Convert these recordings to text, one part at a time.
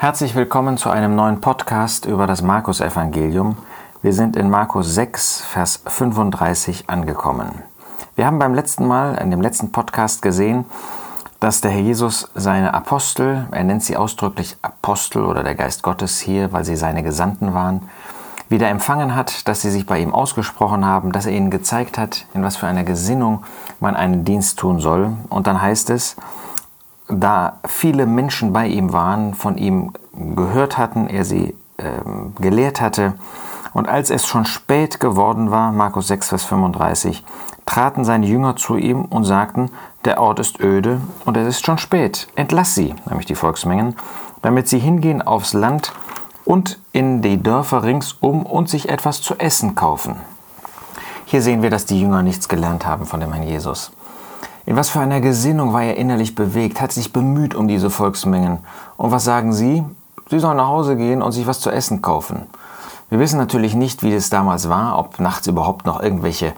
Herzlich willkommen zu einem neuen Podcast über das Markus-Evangelium. Wir sind in Markus 6, Vers 35 angekommen. Wir haben beim letzten Mal, in dem letzten Podcast gesehen, dass der Herr Jesus seine Apostel, er nennt sie ausdrücklich Apostel oder der Geist Gottes hier, weil sie seine Gesandten waren, wieder empfangen hat, dass sie sich bei ihm ausgesprochen haben, dass er ihnen gezeigt hat, in was für einer Gesinnung man einen Dienst tun soll. Und dann heißt es, da viele Menschen bei ihm waren, von ihm gehört hatten, er sie äh, gelehrt hatte, und als es schon spät geworden war, Markus 6, Vers 35, traten seine Jünger zu ihm und sagten, der Ort ist öde und es ist schon spät, entlass sie, nämlich die Volksmengen, damit sie hingehen aufs Land und in die Dörfer ringsum und sich etwas zu essen kaufen. Hier sehen wir, dass die Jünger nichts gelernt haben von dem Herrn Jesus. In was für einer Gesinnung war er innerlich bewegt, hat sich bemüht um diese Volksmengen. Und was sagen sie? Sie sollen nach Hause gehen und sich was zu essen kaufen. Wir wissen natürlich nicht, wie es damals war, ob nachts überhaupt noch irgendwelche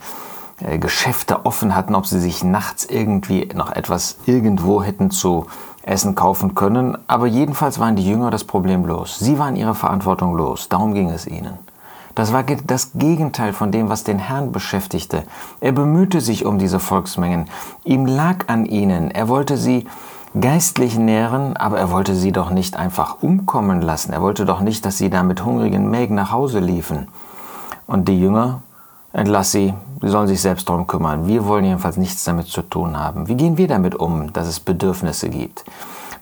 äh, Geschäfte offen hatten, ob sie sich nachts irgendwie noch etwas irgendwo hätten zu essen kaufen können. Aber jedenfalls waren die Jünger das Problem los. Sie waren ihre Verantwortung los. Darum ging es ihnen. Das war das Gegenteil von dem, was den Herrn beschäftigte. Er bemühte sich um diese Volksmengen. Ihm lag an ihnen. Er wollte sie geistlich nähren, aber er wollte sie doch nicht einfach umkommen lassen. Er wollte doch nicht, dass sie da mit hungrigen Mägen nach Hause liefen. Und die Jünger Entlass sie, sie sollen sich selbst darum kümmern. Wir wollen jedenfalls nichts damit zu tun haben. Wie gehen wir damit um, dass es Bedürfnisse gibt?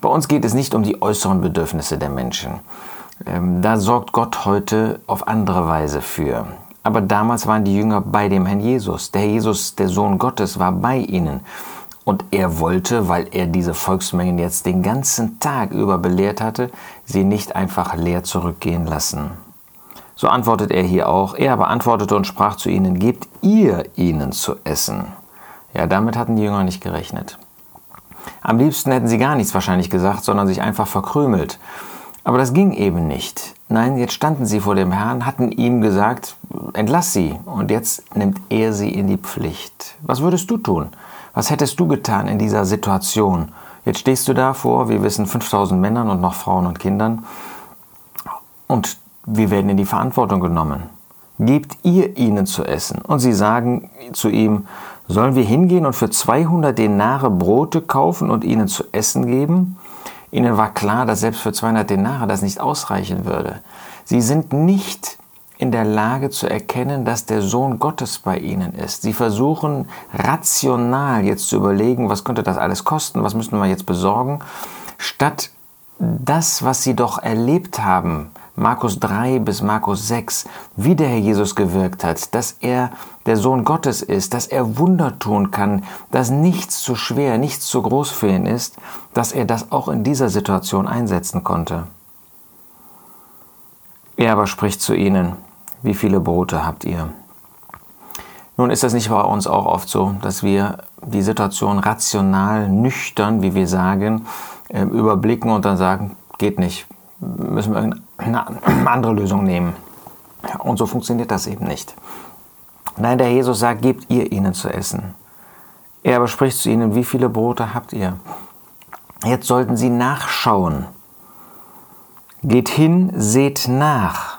Bei uns geht es nicht um die äußeren Bedürfnisse der Menschen. Ähm, da sorgt Gott heute auf andere Weise für. Aber damals waren die Jünger bei dem Herrn Jesus. Der Jesus, der Sohn Gottes, war bei ihnen. Und er wollte, weil er diese Volksmengen jetzt den ganzen Tag über belehrt hatte, sie nicht einfach leer zurückgehen lassen. So antwortet er hier auch. Er aber antwortete und sprach zu ihnen, gebt ihr ihnen zu essen. Ja, damit hatten die Jünger nicht gerechnet. Am liebsten hätten sie gar nichts wahrscheinlich gesagt, sondern sich einfach verkrümelt. Aber das ging eben nicht. Nein, jetzt standen sie vor dem Herrn, hatten ihm gesagt, entlass sie. Und jetzt nimmt er sie in die Pflicht. Was würdest du tun? Was hättest du getan in dieser Situation? Jetzt stehst du da vor, wir wissen, 5000 Männern und noch Frauen und Kindern. Und wir werden in die Verantwortung genommen. Gebt ihr ihnen zu essen. Und sie sagen zu ihm, sollen wir hingehen und für 200 Denare Brote kaufen und ihnen zu essen geben? Ihnen war klar, dass selbst für 200 Denare das nicht ausreichen würde. Sie sind nicht in der Lage zu erkennen, dass der Sohn Gottes bei ihnen ist. Sie versuchen rational jetzt zu überlegen, was könnte das alles kosten, was müssen wir jetzt besorgen, statt das, was sie doch erlebt haben, Markus 3 bis Markus 6, wie der Herr Jesus gewirkt hat, dass er der Sohn Gottes ist, dass er Wunder tun kann, dass nichts zu schwer, nichts zu groß für ihn ist, dass er das auch in dieser Situation einsetzen konnte. Er aber spricht zu ihnen, wie viele Brote habt ihr? Nun ist das nicht bei uns auch oft so, dass wir die Situation rational, nüchtern, wie wir sagen, äh, überblicken und dann sagen, geht nicht, müssen wir eine andere Lösung nehmen. Und so funktioniert das eben nicht. Nein, der Jesus sagt, gebt ihr ihnen zu essen. Er aber spricht zu ihnen, wie viele Brote habt ihr? Jetzt sollten sie nachschauen. Geht hin, seht nach.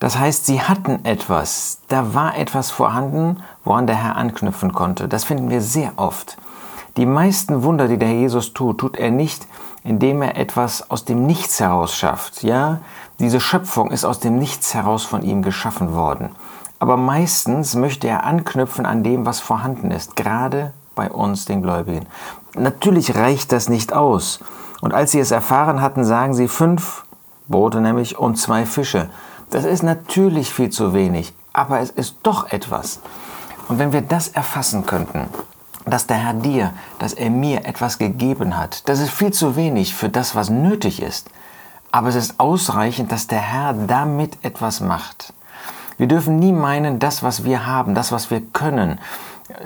Das heißt, sie hatten etwas. Da war etwas vorhanden, woran der Herr anknüpfen konnte. Das finden wir sehr oft. Die meisten Wunder, die der Jesus tut, tut er nicht, indem er etwas aus dem Nichts heraus schafft. Ja, diese Schöpfung ist aus dem Nichts heraus von ihm geschaffen worden. Aber meistens möchte er anknüpfen an dem, was vorhanden ist, gerade bei uns, den Gläubigen. Natürlich reicht das nicht aus. Und als sie es erfahren hatten, sagen sie fünf Brote nämlich und zwei Fische. Das ist natürlich viel zu wenig, aber es ist doch etwas. Und wenn wir das erfassen könnten, dass der Herr dir, dass er mir etwas gegeben hat. Das ist viel zu wenig für das, was nötig ist. Aber es ist ausreichend, dass der Herr damit etwas macht. Wir dürfen nie meinen, das, was wir haben, das, was wir können,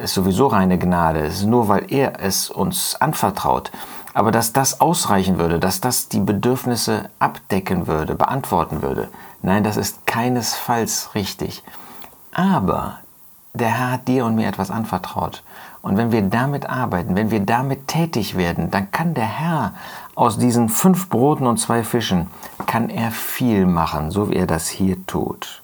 ist sowieso reine Gnade. Es ist nur, weil er es uns anvertraut. Aber dass das ausreichen würde, dass das die Bedürfnisse abdecken würde, beantworten würde. Nein, das ist keinesfalls richtig. Aber der Herr hat dir und mir etwas anvertraut. Und wenn wir damit arbeiten, wenn wir damit tätig werden, dann kann der Herr aus diesen fünf Broten und zwei Fischen kann er viel machen, so wie er das hier tut.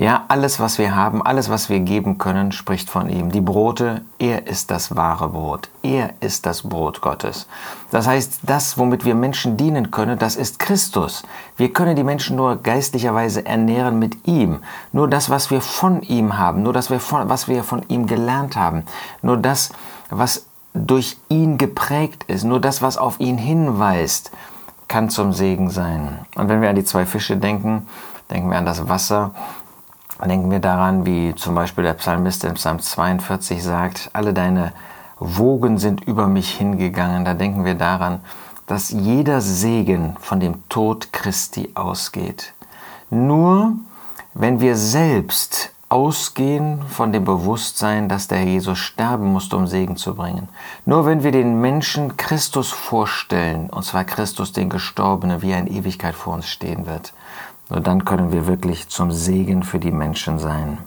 Ja, alles, was wir haben, alles, was wir geben können, spricht von ihm. Die Brote, er ist das wahre Brot. Er ist das Brot Gottes. Das heißt, das, womit wir Menschen dienen können, das ist Christus. Wir können die Menschen nur geistlicherweise ernähren mit ihm. Nur das, was wir von ihm haben, nur das, was wir von ihm gelernt haben, nur das, was durch ihn geprägt ist, nur das, was auf ihn hinweist, kann zum Segen sein. Und wenn wir an die zwei Fische denken, denken wir an das Wasser, Denken wir daran, wie zum Beispiel der Psalmist in Psalm 42 sagt, alle deine Wogen sind über mich hingegangen. Da denken wir daran, dass jeder Segen von dem Tod Christi ausgeht. Nur wenn wir selbst ausgehen von dem Bewusstsein, dass der Jesus sterben musste, um Segen zu bringen. Nur wenn wir den Menschen Christus vorstellen, und zwar Christus den Gestorbenen, wie er in Ewigkeit vor uns stehen wird, nur dann können wir wirklich zum Segen für die Menschen sein.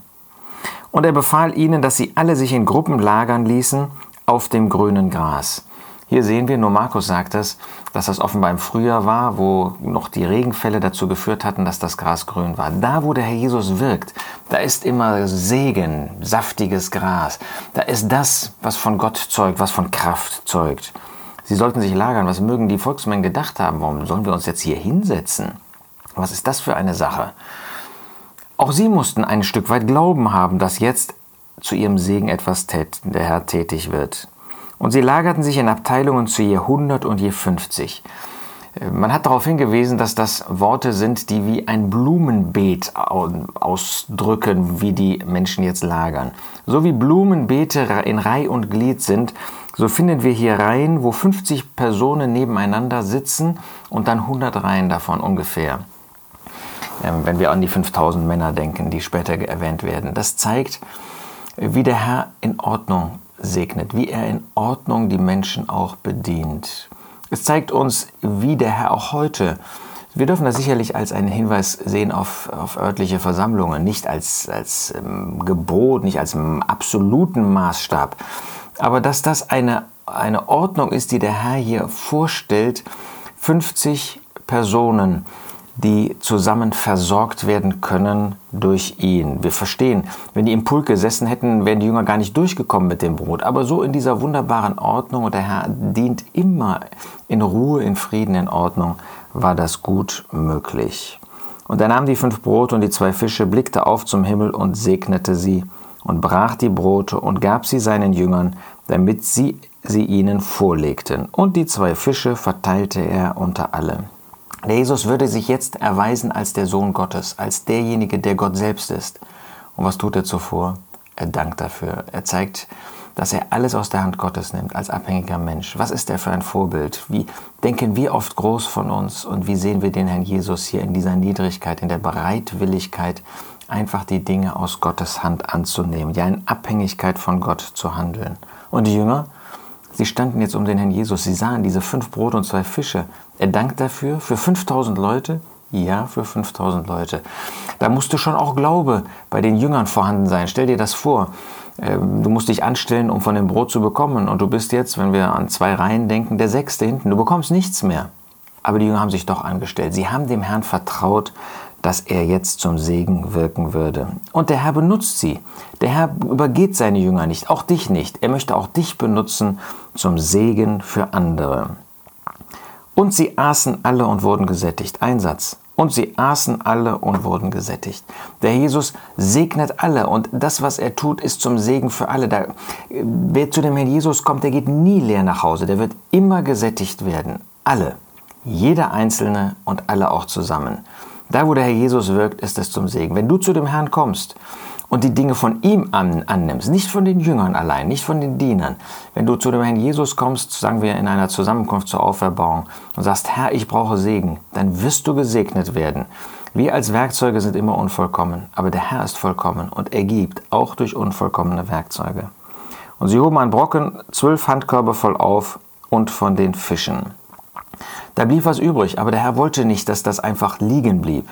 Und er befahl ihnen, dass sie alle sich in Gruppen lagern ließen auf dem grünen Gras. Hier sehen wir, nur Markus sagt es, dass das offenbar im Frühjahr war, wo noch die Regenfälle dazu geführt hatten, dass das Gras grün war. Da, wo der Herr Jesus wirkt, da ist immer Segen, saftiges Gras. Da ist das, was von Gott zeugt, was von Kraft zeugt. Sie sollten sich lagern. Was mögen die Volksmengen gedacht haben? Warum sollen wir uns jetzt hier hinsetzen? Was ist das für eine Sache? Auch sie mussten ein Stück weit Glauben haben, dass jetzt zu ihrem Segen etwas der Herr tätig wird. Und sie lagerten sich in Abteilungen zu je 100 und je 50. Man hat darauf hingewiesen, dass das Worte sind, die wie ein Blumenbeet ausdrücken, wie die Menschen jetzt lagern. So wie Blumenbeete in Reih und Glied sind, so finden wir hier Reihen, wo 50 Personen nebeneinander sitzen und dann 100 Reihen davon ungefähr. Ähm, wenn wir an die 5000 Männer denken, die später erwähnt werden. Das zeigt, wie der Herr in Ordnung segnet, wie er in Ordnung die Menschen auch bedient. Es zeigt uns, wie der Herr auch heute, wir dürfen das sicherlich als einen Hinweis sehen auf, auf örtliche Versammlungen, nicht als, als ähm, Gebot, nicht als absoluten Maßstab, aber dass das eine, eine Ordnung ist, die der Herr hier vorstellt, 50 Personen, die zusammen versorgt werden können durch ihn. Wir verstehen, wenn die im Pulk gesessen hätten, wären die Jünger gar nicht durchgekommen mit dem Brot. Aber so in dieser wunderbaren Ordnung, und der Herr dient immer in Ruhe, in Frieden, in Ordnung, war das gut möglich. Und er nahm die fünf Brote und die zwei Fische, blickte auf zum Himmel und segnete sie und brach die Brote und gab sie seinen Jüngern, damit sie sie ihnen vorlegten. Und die zwei Fische verteilte er unter alle. Der Jesus würde sich jetzt erweisen als der Sohn Gottes, als derjenige, der Gott selbst ist. Und was tut er zuvor? Er dankt dafür. Er zeigt, dass er alles aus der Hand Gottes nimmt, als abhängiger Mensch. Was ist er für ein Vorbild? Wie denken wir oft groß von uns und wie sehen wir den Herrn Jesus hier in dieser Niedrigkeit, in der Bereitwilligkeit, einfach die Dinge aus Gottes Hand anzunehmen, ja in Abhängigkeit von Gott zu handeln. Und die Jünger, Sie standen jetzt um den Herrn Jesus. Sie sahen diese fünf Brote und zwei Fische. Er dankt dafür. Für 5000 Leute? Ja, für 5000 Leute. Da musste schon auch Glaube bei den Jüngern vorhanden sein. Stell dir das vor. Ähm, du musst dich anstellen, um von dem Brot zu bekommen. Und du bist jetzt, wenn wir an zwei Reihen denken, der Sechste hinten. Du bekommst nichts mehr. Aber die Jünger haben sich doch angestellt. Sie haben dem Herrn vertraut, dass er jetzt zum Segen wirken würde. Und der Herr benutzt sie. Der Herr übergeht seine Jünger nicht, auch dich nicht. Er möchte auch dich benutzen zum Segen für andere. Und sie aßen alle und wurden gesättigt. Ein Satz. Und sie aßen alle und wurden gesättigt. Der Jesus segnet alle und das, was er tut, ist zum Segen für alle. Da, wer zu dem Herrn Jesus kommt, der geht nie leer nach Hause. Der wird immer gesättigt werden. Alle. Jeder Einzelne und alle auch zusammen. Da, wo der Herr Jesus wirkt, ist es zum Segen. Wenn du zu dem Herrn kommst und die Dinge von ihm an, annimmst, nicht von den Jüngern allein, nicht von den Dienern, wenn du zu dem Herrn Jesus kommst, sagen wir in einer Zusammenkunft zur Auferbauung und sagst, Herr, ich brauche Segen, dann wirst du gesegnet werden. Wir als Werkzeuge sind immer unvollkommen, aber der Herr ist vollkommen und er gibt, auch durch unvollkommene Werkzeuge. Und sie hoben an Brocken zwölf Handkörbe voll auf und von den Fischen. Da blieb was übrig, aber der Herr wollte nicht, dass das einfach liegen blieb.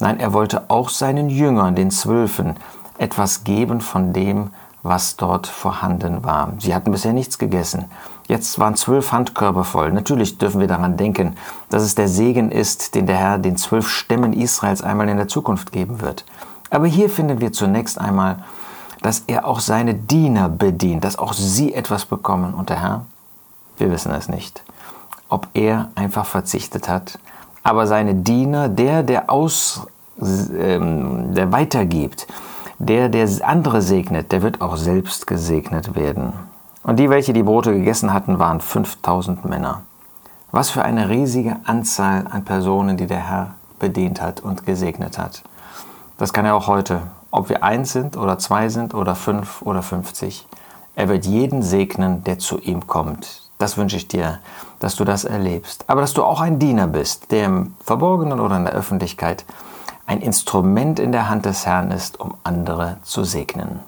Nein, er wollte auch seinen Jüngern, den Zwölfen, etwas geben von dem, was dort vorhanden war. Sie hatten bisher nichts gegessen. Jetzt waren zwölf Handkörbe voll. Natürlich dürfen wir daran denken, dass es der Segen ist, den der Herr den zwölf Stämmen Israels einmal in der Zukunft geben wird. Aber hier finden wir zunächst einmal, dass er auch seine Diener bedient, dass auch sie etwas bekommen. Und der Herr, wir wissen es nicht, ob er einfach verzichtet hat, aber seine Diener, der, der aus, ähm, der weitergibt, der, der andere segnet, der wird auch selbst gesegnet werden. Und die, welche die Brote gegessen hatten, waren 5000 Männer. Was für eine riesige Anzahl an Personen, die der Herr bedient hat und gesegnet hat. Das kann er auch heute, ob wir eins sind oder zwei sind oder fünf oder fünfzig. Er wird jeden segnen, der zu ihm kommt. Das wünsche ich dir, dass du das erlebst. Aber dass du auch ein Diener bist, der im Verborgenen oder in der Öffentlichkeit ein Instrument in der Hand des Herrn ist, um andere zu segnen.